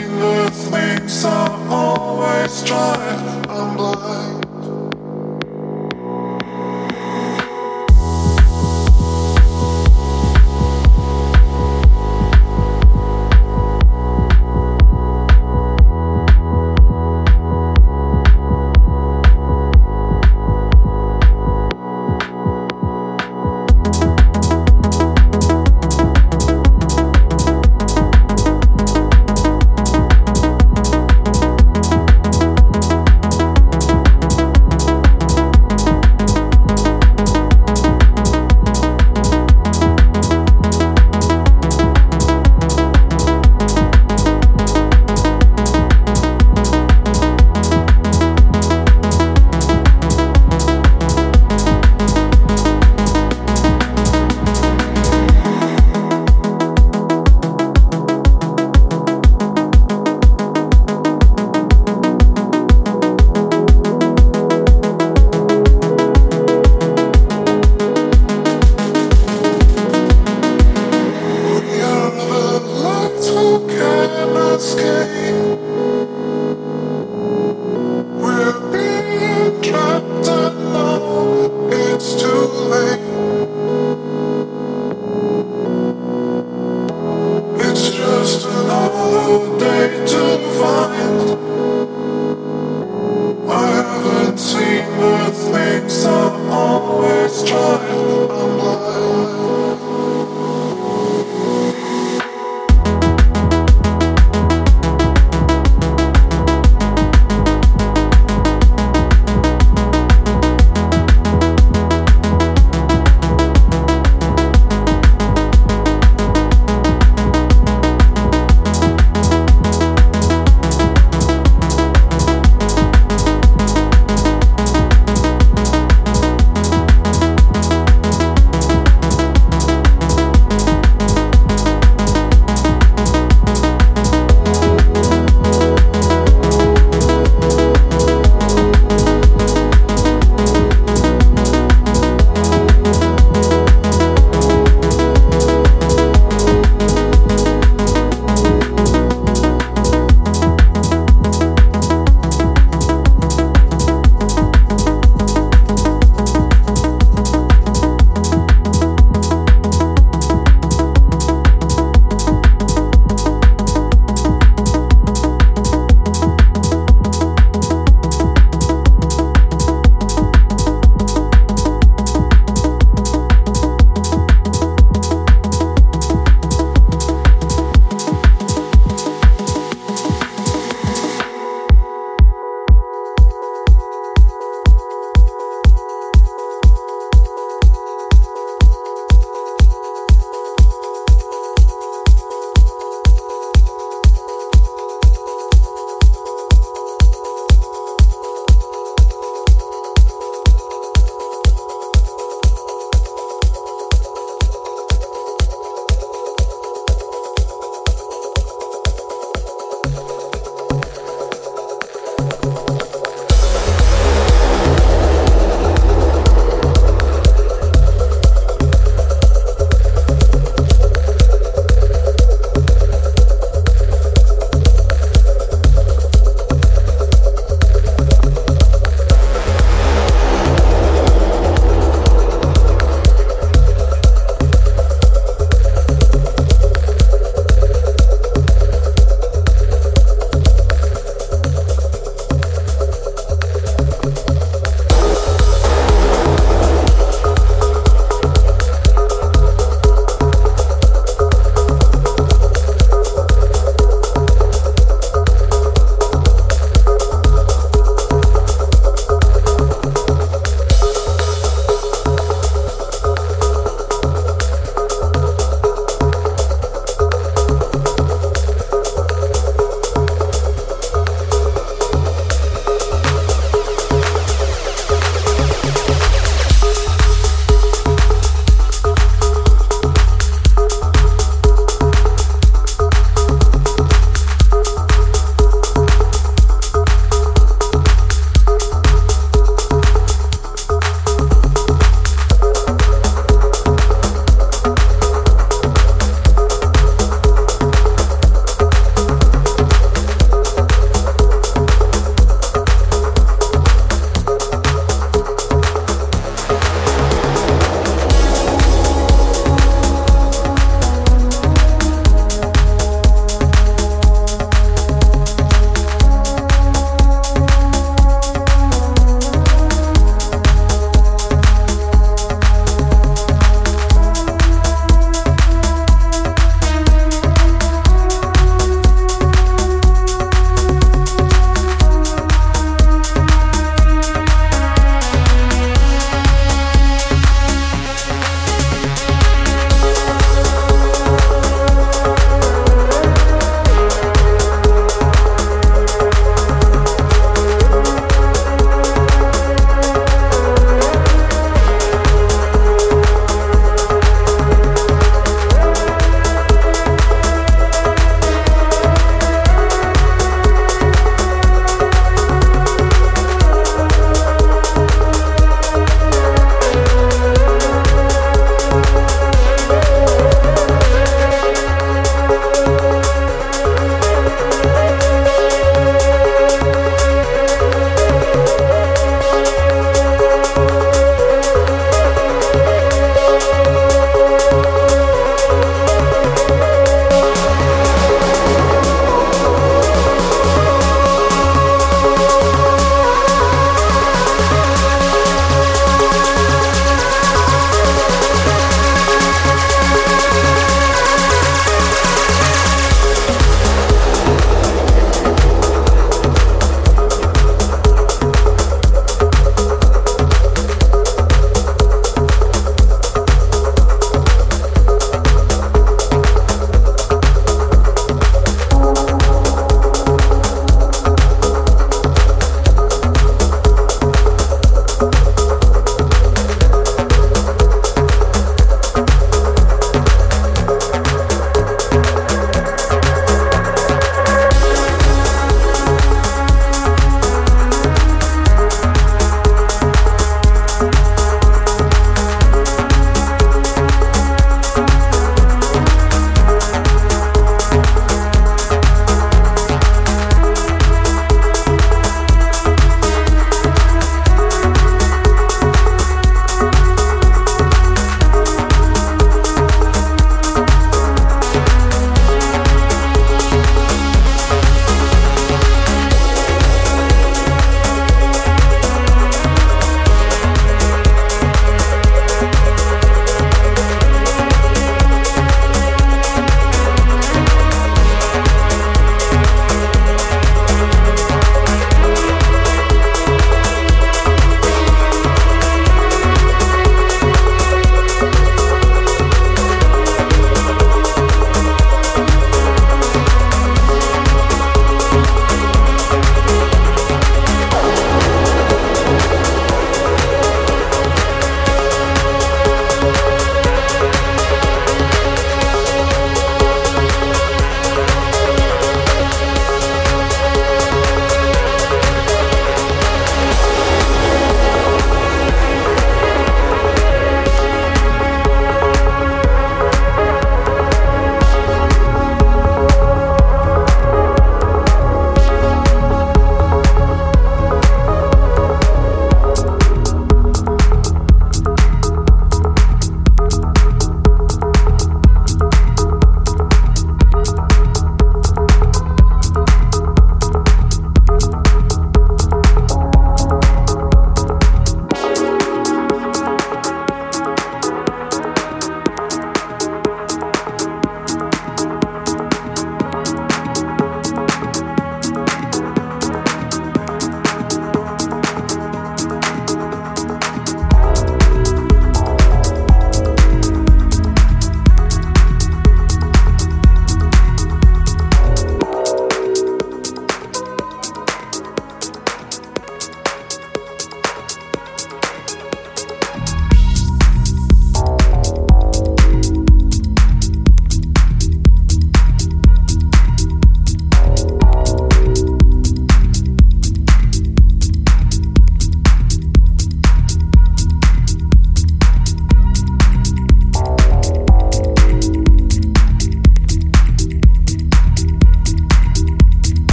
The things are always tried.